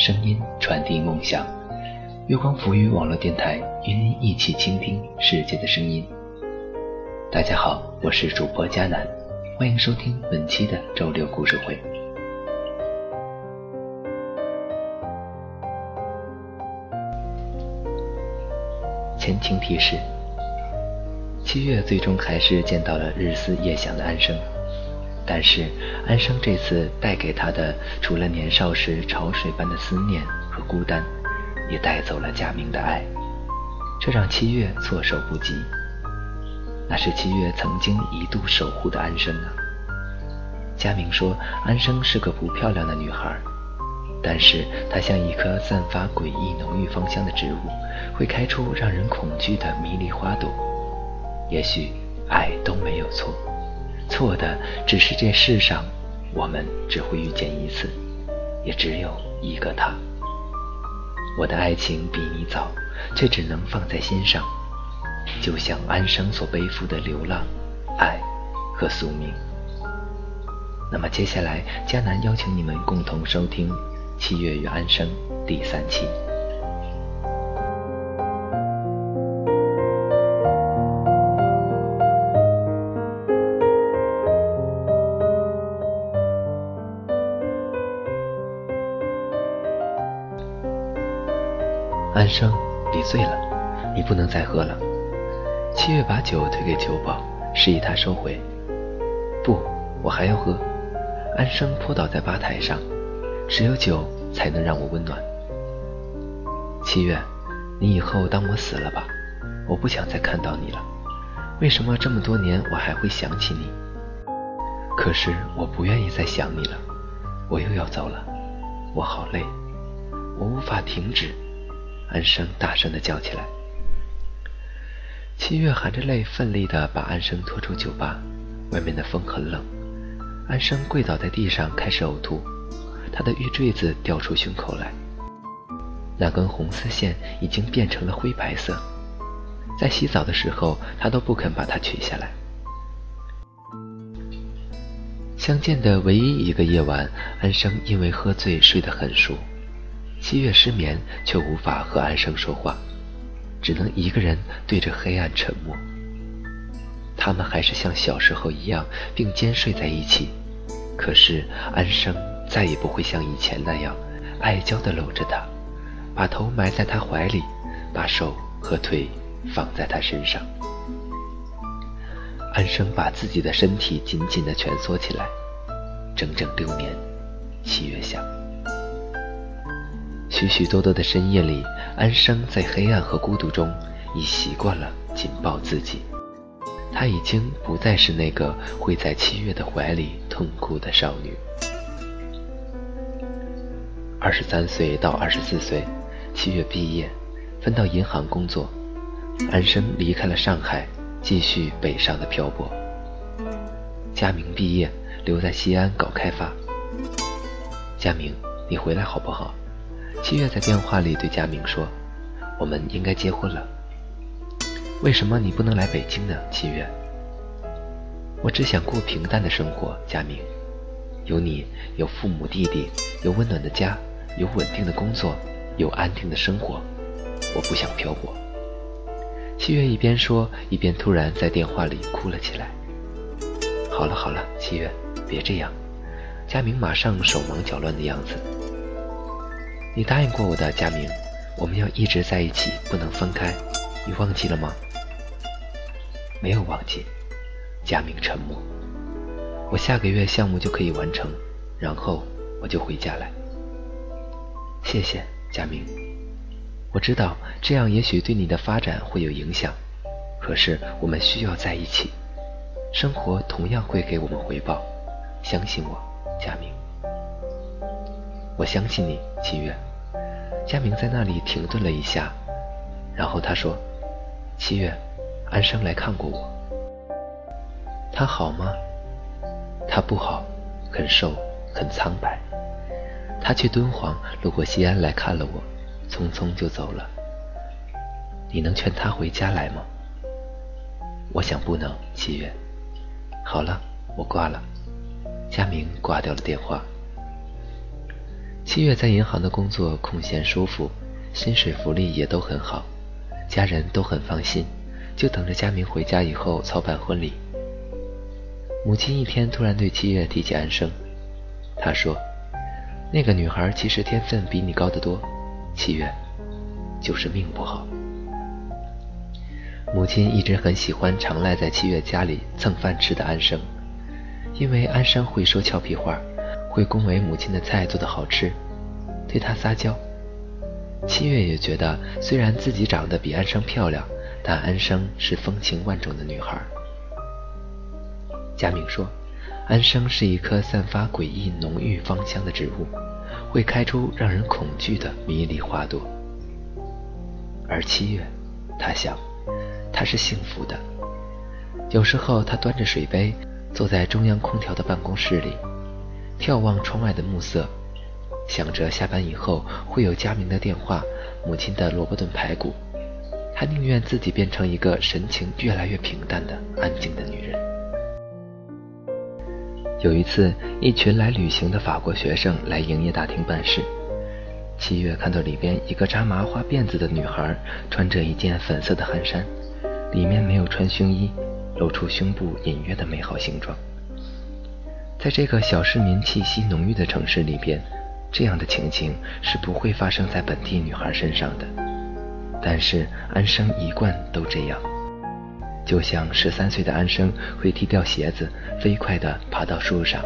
声音传递梦想。月光浮语网络电台与您一起倾听世界的声音。大家好，我是主播佳楠，欢迎收听本期的周六故事会。前情提示：七月最终还是见到了日思夜想的安生。但是安生这次带给他的，除了年少时潮水般的思念和孤单，也带走了佳明的爱，这让七月措手不及。那是七月曾经一度守护的安生啊。佳明说，安生是个不漂亮的女孩，但是她像一棵散发诡异浓郁芳香的植物，会开出让人恐惧的迷离花朵。也许爱都没有错。错的只是这世上，我们只会遇见一次，也只有一个他。我的爱情比你早，却只能放在心上，就像安生所背负的流浪、爱和宿命。那么接下来，迦南邀请你们共同收听《七月与安生》第三期。你不能再喝了。七月把酒推给酒保，示意他收回。不，我还要喝。安生扑倒在吧台上，只有酒才能让我温暖。七月，你以后当我死了吧，我不想再看到你了。为什么这么多年我还会想起你？可是我不愿意再想你了，我又要走了，我好累，我无法停止。安生大声地叫起来。七月含着泪，奋力地把安生拖出酒吧。外面的风很冷，安生跪倒在地上，开始呕吐。他的玉坠子掉出胸口来，那根红丝线已经变成了灰白色。在洗澡的时候，他都不肯把它取下来。相见的唯一一个夜晚，安生因为喝醉睡得很熟。七月失眠，却无法和安生说话，只能一个人对着黑暗沉默。他们还是像小时候一样并肩睡在一起，可是安生再也不会像以前那样爱娇地搂着他，把头埋在他怀里，把手和腿放在他身上。安生把自己的身体紧紧地蜷缩起来，整整六年，七月下。许许多多的深夜里，安生在黑暗和孤独中已习惯了紧抱自己。她已经不再是那个会在七月的怀里痛哭的少女。二十三岁到二十四岁，七月毕业，分到银行工作。安生离开了上海，继续北上的漂泊。佳明毕业，留在西安搞开发。佳明，你回来好不好？七月在电话里对佳明说：“我们应该结婚了。为什么你不能来北京呢？”七月，我只想过平淡的生活。佳明，有你，有父母弟弟，有温暖的家，有稳定的工作，有安定的生活。我不想漂泊。七月一边说，一边突然在电话里哭了起来。好了好了，七月，别这样。佳明马上手忙脚乱的样子。你答应过我的，佳明，我们要一直在一起，不能分开。你忘记了吗？没有忘记。佳明沉默。我下个月项目就可以完成，然后我就回家来。谢谢，佳明。我知道这样也许对你的发展会有影响，可是我们需要在一起。生活同样会给我们回报，相信我，佳明。我相信你，七月。佳明在那里停顿了一下，然后他说：“七月，安生来看过我。他好吗？他不好，很瘦，很苍白。他去敦煌，路过西安来看了我，匆匆就走了。你能劝他回家来吗？我想不能，七月。好了，我挂了。”佳明挂掉了电话。七月在银行的工作空闲舒服，薪水福利也都很好，家人都很放心，就等着佳明回家以后操办婚礼。母亲一天突然对七月提起安生，她说：“那个女孩其实天分比你高得多，七月，就是命不好。”母亲一直很喜欢常赖在七月家里蹭饭吃的安生，因为安生会说俏皮话。会恭维母亲的菜做得好吃，对她撒娇。七月也觉得，虽然自己长得比安生漂亮，但安生是风情万种的女孩。佳明说，安生是一棵散发诡异浓郁芳香的植物，会开出让人恐惧的迷离花朵。而七月，他想，她是幸福的。有时候，她端着水杯，坐在中央空调的办公室里。眺望窗外的暮色，想着下班以后会有佳明的电话，母亲的萝卜炖排骨，他宁愿自己变成一个神情越来越平淡的安静的女人。有一次，一群来旅行的法国学生来营业大厅办事，七月看到里边一个扎麻花辫子的女孩，穿着一件粉色的汗衫，里面没有穿胸衣，露出胸部隐约的美好形状。在这个小市民气息浓郁的城市里边，这样的情景是不会发生在本地女孩身上的。但是安生一贯都这样，就像十三岁的安生会踢掉鞋子，飞快地爬到树上。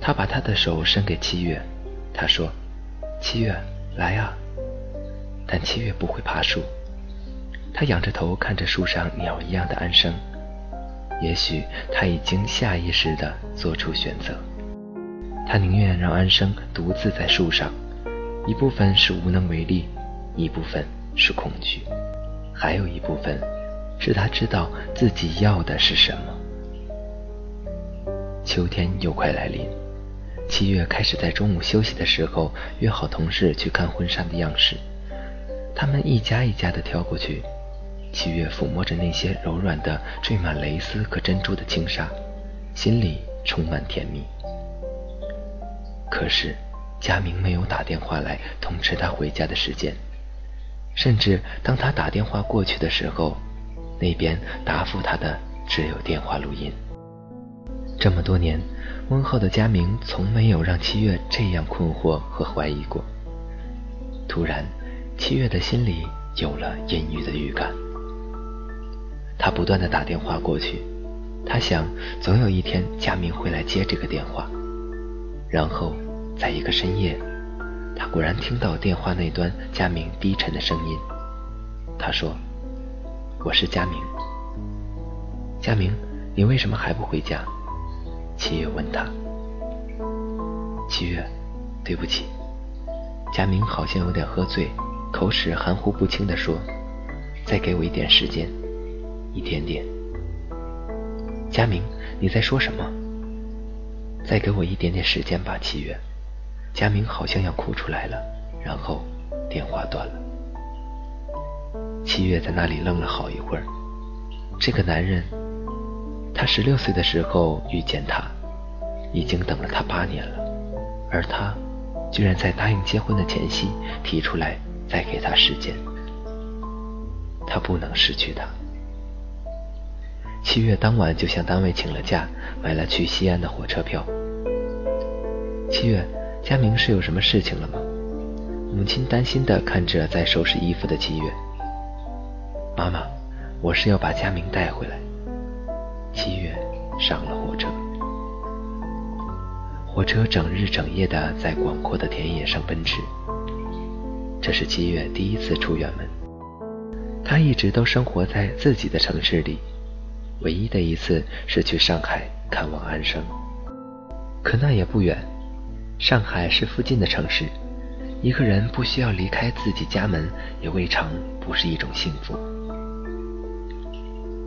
他把他的手伸给七月，他说：“七月，来啊！”但七月不会爬树，他仰着头看着树上鸟一样的安生。也许他已经下意识地做出选择，他宁愿让安生独自在树上，一部分是无能为力，一部分是恐惧，还有一部分是他知道自己要的是什么。秋天又快来临，七月开始在中午休息的时候约好同事去看婚纱的样式，他们一家一家地挑过去。七月抚摸着那些柔软的、缀满蕾丝和珍珠的轻纱，心里充满甜蜜。可是，佳明没有打电话来通知他回家的时间，甚至当他打电话过去的时候，那边答复他的只有电话录音。这么多年，温厚的佳明从没有让七月这样困惑和怀疑过。突然，七月的心里有了阴郁的预感。他不断的打电话过去，他想总有一天佳明会来接这个电话。然后，在一个深夜，他果然听到电话那端佳明低沉的声音。他说：“我是佳明。佳明，你为什么还不回家？”七月问他。七月，对不起。佳明好像有点喝醉，口齿含糊不清地说：“再给我一点时间。”一点点，佳明，你在说什么？再给我一点点时间吧，七月。佳明好像要哭出来了，然后电话断了。七月在那里愣了好一会儿。这个男人，他十六岁的时候遇见他，已经等了他八年了，而他居然在答应结婚的前夕提出来再给他时间。他不能失去他。七月当晚就向单位请了假，买了去西安的火车票。七月，佳明是有什么事情了吗？母亲担心地看着在收拾衣服的七月。妈妈，我是要把佳明带回来。七月上了火车，火车整日整夜地在广阔的田野上奔驰。这是七月第一次出远门，他一直都生活在自己的城市里。唯一的一次是去上海看望安生，可那也不远，上海是附近的城市，一个人不需要离开自己家门，也未尝不是一种幸福。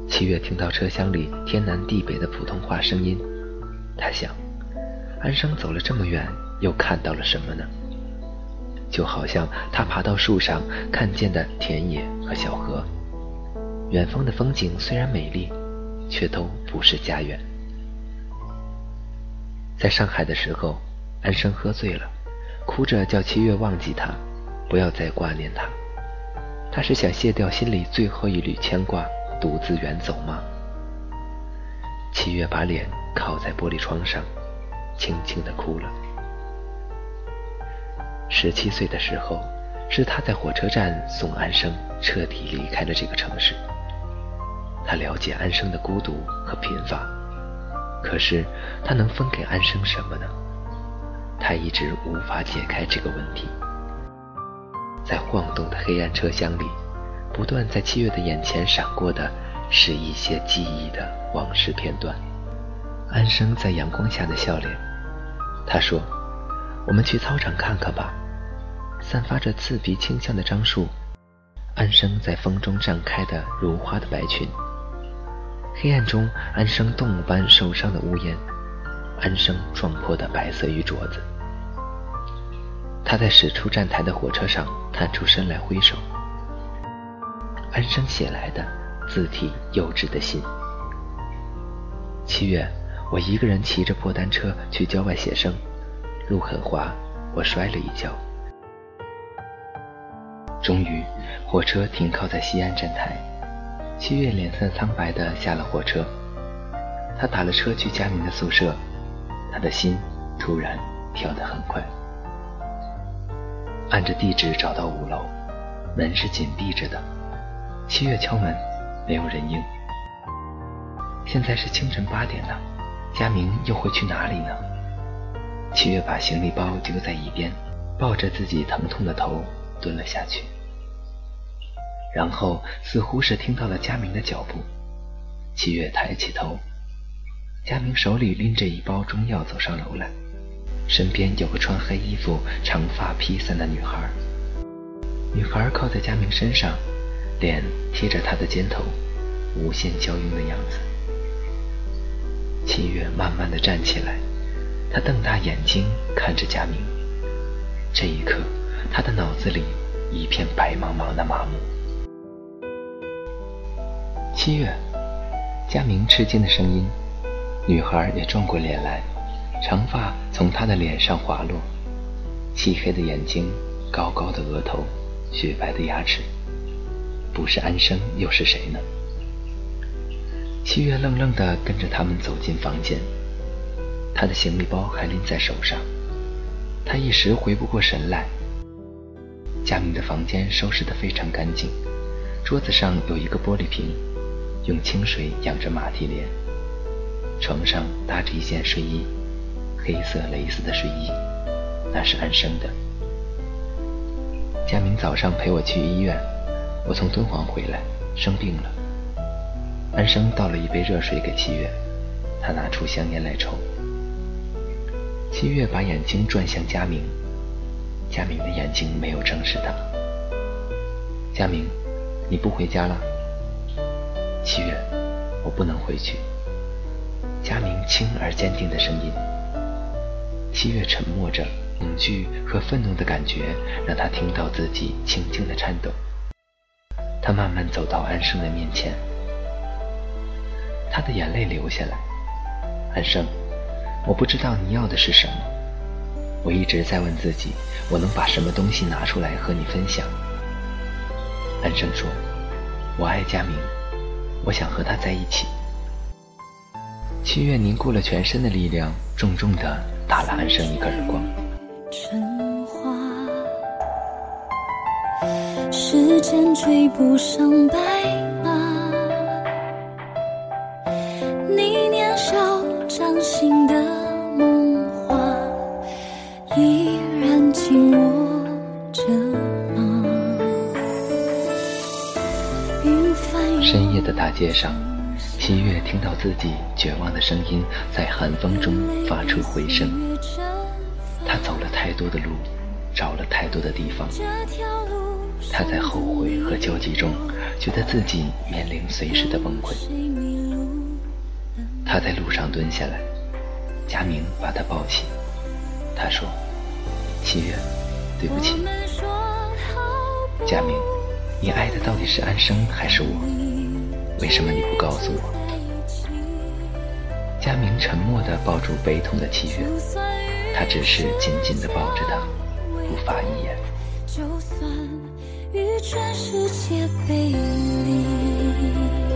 七月听到车厢里天南地北的普通话声音，他想，安生走了这么远，又看到了什么呢？就好像他爬到树上看见的田野和小河，远方的风景虽然美丽，却都不是家园。在上海的时候。安生喝醉了，哭着叫七月忘记他，不要再挂念他。他是想卸掉心里最后一缕牵挂，独自远走吗？七月把脸靠在玻璃窗上，轻轻地哭了。十七岁的时候，是他在火车站送安生彻底离开了这个城市。他了解安生的孤独和贫乏，可是他能分给安生什么呢？他一直无法解开这个问题，在晃动的黑暗车厢里，不断在七月的眼前闪过的是一些记忆的往事片段。安生在阳光下的笑脸，他说：“我们去操场看看吧。”散发着刺鼻清香的樟树，安生在风中绽开的如花的白裙。黑暗中，安生动物般受伤的屋檐。安生撞破的白色玉镯子，他在驶出站台的火车上探出身来挥手。安生写来的字体幼稚的信。七月，我一个人骑着破单车去郊外写生，路很滑，我摔了一跤。终于，火车停靠在西安站台，七月脸色苍白地下了火车。他打了车去佳明的宿舍。他的心突然跳得很快，按着地址找到五楼，门是紧闭着的。七月敲门，没有人应。现在是清晨八点了，佳明又会去哪里呢？七月把行李包丢在一边，抱着自己疼痛的头蹲了下去，然后似乎是听到了佳明的脚步，七月抬起头。佳明手里拎着一包中药走上楼来，身边有个穿黑衣服、长发披散的女孩。女孩靠在佳明身上，脸贴着他的肩头，无限娇慵的样子。七月慢慢的站起来，他瞪大眼睛看着佳明。这一刻，他的脑子里一片白茫茫的麻木。七月，佳明吃惊的声音。女孩也转过脸来，长发从她的脸上滑落，漆黑的眼睛，高高的额头，雪白的牙齿，不是安生又是谁呢？七月愣愣地跟着他们走进房间，他的行李包还拎在手上，他一时回不过神来。佳明的房间收拾得非常干净，桌子上有一个玻璃瓶，用清水养着马蹄莲。床上搭着一件睡衣，黑色蕾丝的睡衣，那是安生的。佳明早上陪我去医院，我从敦煌回来，生病了。安生倒了一杯热水给七月，他拿出香烟来抽。七月把眼睛转向佳明，佳明的眼睛没有正视他。佳明，你不回家了？七月，我不能回去。佳明轻而坚定的声音。七月沉默着，恐惧和愤怒的感觉让他听到自己轻轻的颤抖。他慢慢走到安生的面前，他的眼泪流下来。安生，我不知道你要的是什么。我一直在问自己，我能把什么东西拿出来和你分享。安生说：“我爱佳明，我想和他在一起。”七月凝固了全身的力量，重重的打了安生一个耳光。时间追不上白街上。新月听到自己绝望的声音在寒风中发出回声，他走了太多的路，找了太多的地方，他在后悔和焦急中，觉得自己面临随时的崩溃。他在路上蹲下来，佳明把他抱起，他说：“七月，对不起。”佳明，你爱的到底是安生还是我？为什么你不告诉我？佳明沉默地抱住悲痛的七月，他只是紧紧地抱着她，不发一言。就算与全世界背离。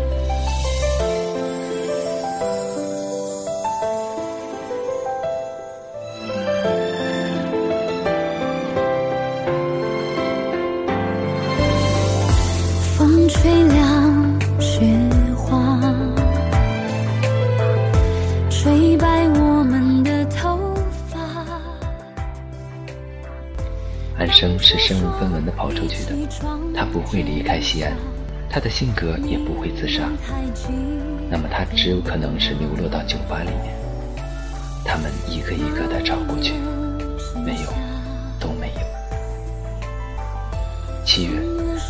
生是身无分文的跑出去的，他不会离开西安，他的性格也不会自杀，那么他只有可能是流落到酒吧里面。他们一个一个的找过去，没有，都没有。七月，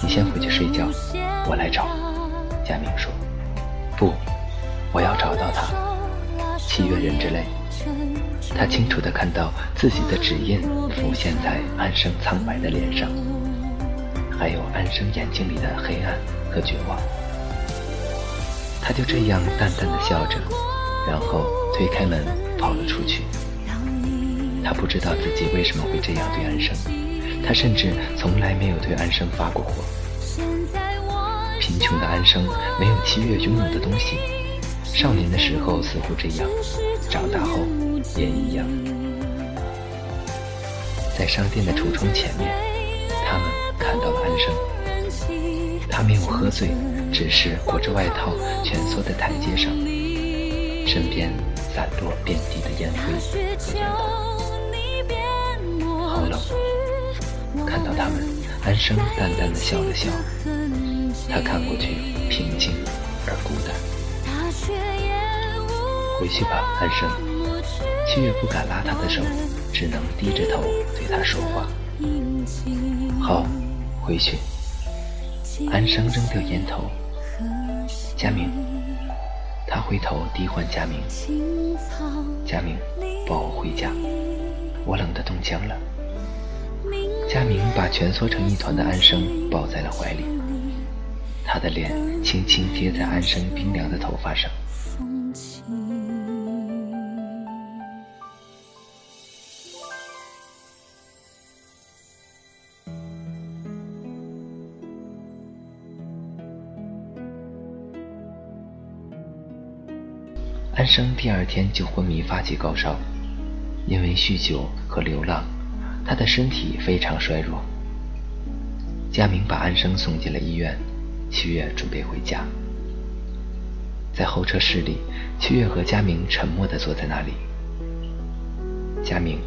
你先回去睡觉，我来找。佳明说：“不，我要找到他。”七月忍着泪。他清楚地看到自己的指印浮现在安生苍白的脸上，还有安生眼睛里的黑暗和绝望。他就这样淡淡的笑着，然后推开门跑了出去。他不知道自己为什么会这样对安生，他甚至从来没有对安生发过火。贫穷的安生没有七月拥有的东西，少年的时候似乎这样。长大后也一样，在商店的橱窗前面，他们看到了安生。他没有喝醉，只是裹着外套蜷缩在台阶上，身边散落遍地的烟灰和烟头。好冷。看到他们，安生淡淡的笑了笑。他看过去，平静而孤单。回去吧，安生。七月不敢拉他的手，只能低着头对他说话。好，回去。安生扔掉烟头。佳明，他回头低唤佳明。佳明，抱我回家，我冷得冻僵了。佳明把蜷缩成一团的安生抱在了怀里，他的脸轻轻贴在安生冰凉的头发上。安生第二天就昏迷，发起高烧。因为酗酒和流浪，他的身体非常衰弱。佳明把安生送进了医院，七月准备回家。在候车室里，七月和佳明沉默地坐在那里。佳明，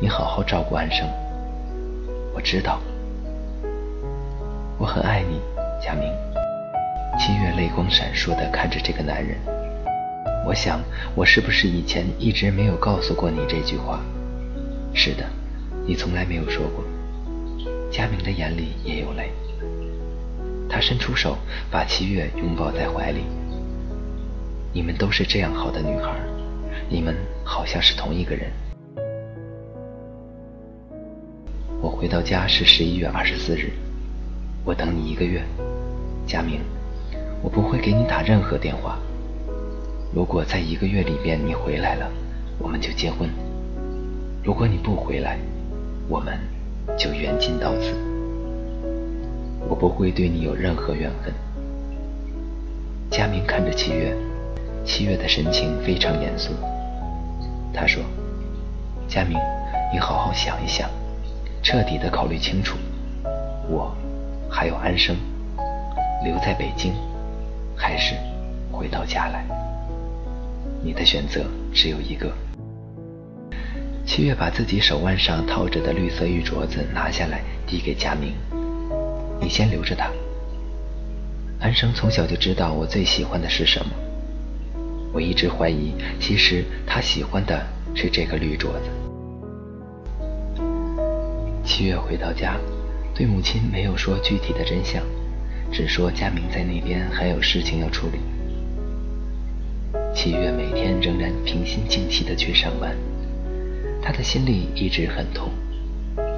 你好好照顾安生。我知道，我很爱你，佳明。七月泪光闪烁地看着这个男人。我想，我是不是以前一直没有告诉过你这句话？是的，你从来没有说过。佳明的眼里也有泪，他伸出手把七月拥抱在怀里。你们都是这样好的女孩，你们好像是同一个人。我回到家是十一月二十四日，我等你一个月，佳明，我不会给你打任何电话。如果在一个月里边你回来了，我们就结婚；如果你不回来，我们就缘尽到此。我不会对你有任何怨恨。佳明看着七月，七月的神情非常严肃。他说：“佳明，你好好想一想，彻底的考虑清楚，我还有安生，留在北京，还是回到家来？”你的选择只有一个。七月把自己手腕上套着的绿色玉镯子拿下来，递给佳明：“你先留着它。”安生从小就知道我最喜欢的是什么。我一直怀疑，其实他喜欢的是这个绿镯子。七月回到家，对母亲没有说具体的真相，只说佳明在那边还有事情要处理。七月每天仍然平心静气地去上班，他的心里一直很痛，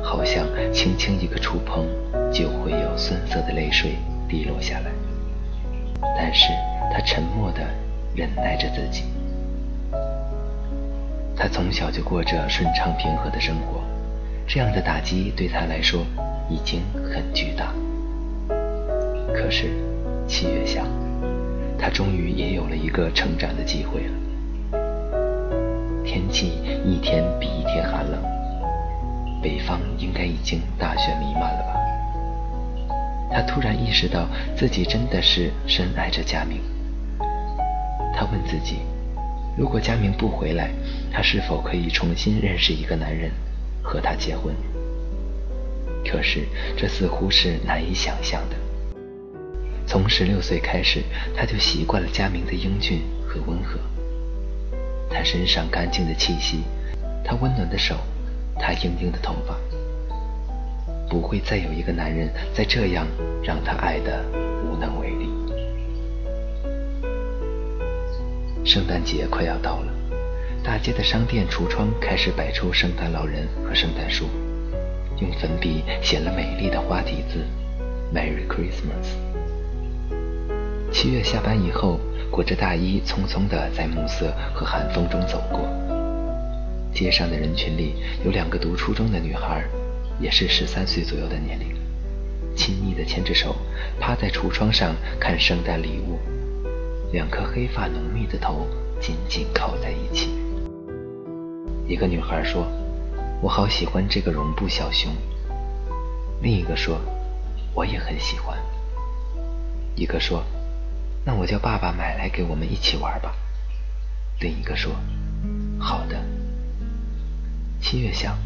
好像轻轻一个触碰就会有酸涩的泪水滴落下来。但是他沉默地忍耐着自己。他从小就过着顺畅平和的生活，这样的打击对他来说已经很巨大。可是，七月想。他终于也有了一个成长的机会了。天气一天比一天寒冷，北方应该已经大雪弥漫了吧？他突然意识到自己真的是深爱着佳明。他问自己：如果佳明不回来，他是否可以重新认识一个男人，和他结婚？可是这似乎是难以想象的。从十六岁开始，他就习惯了佳明的英俊和温和。他身上干净的气息，他温暖的手，他硬硬的头发。不会再有一个男人再这样让他爱的无能为力。圣诞节快要到了，大街的商店橱窗开始摆出圣诞老人和圣诞树，用粉笔写了美丽的花体字 “Merry Christmas”。七月下班以后，裹着大衣，匆匆地在暮色和寒风中走过。街上的人群里有两个读初中的女孩，也是十三岁左右的年龄，亲密地牵着手，趴在橱窗上看圣诞礼物，两颗黑发浓密的头紧紧靠在一起。一个女孩说：“我好喜欢这个绒布小熊。”另一个说：“我也很喜欢。”一个说。那我叫爸爸买来给我们一起玩吧。另一个说：“好的。”七月想，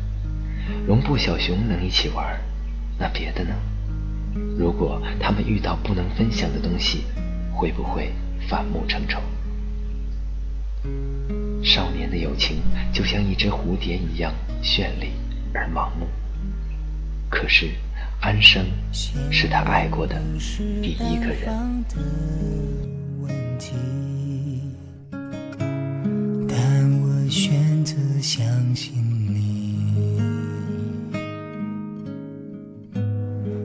绒布小熊能一起玩，那别的呢？如果他们遇到不能分享的东西，会不会反目成仇？少年的友情就像一只蝴蝶一样绚丽而盲目。可是。安生是他爱过的第一个人，但我选择相信你。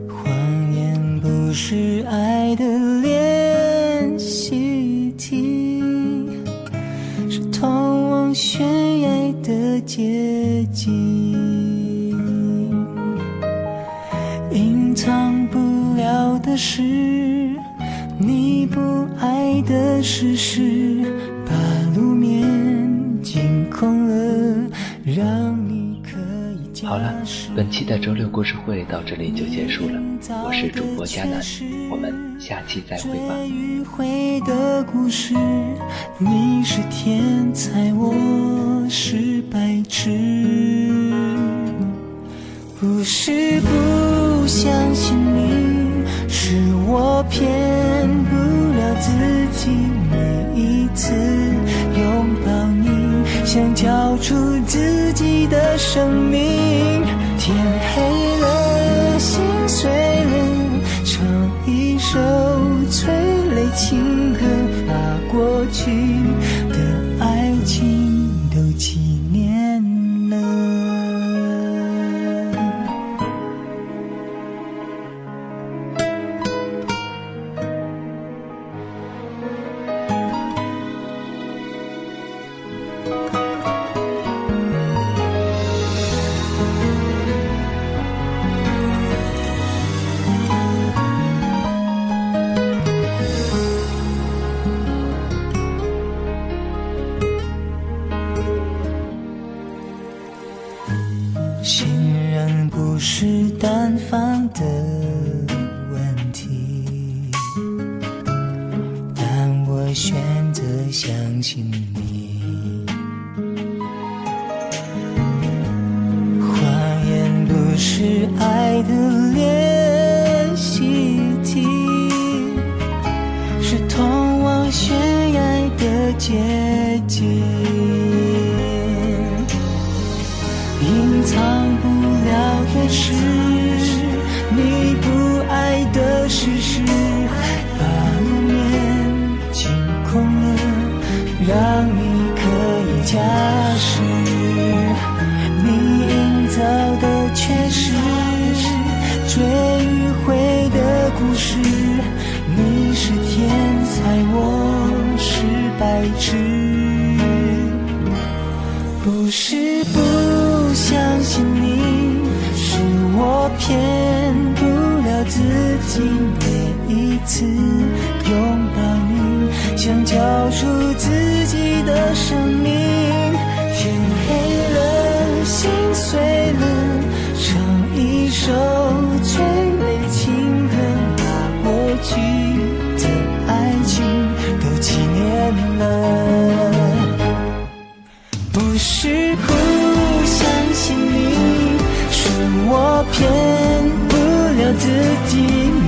谎言不是爱期的周六故事会到这里就结束了。我是主播佳楠，我们下期再会吧。迂回的故事，你是天才，我是白痴，不是不相信你。是我骗不了自己，每一次拥抱你，想交出自己的生命。情。一直不是不相信你，是我骗不了自己。每一次拥抱你，想交出自己的生命。自己。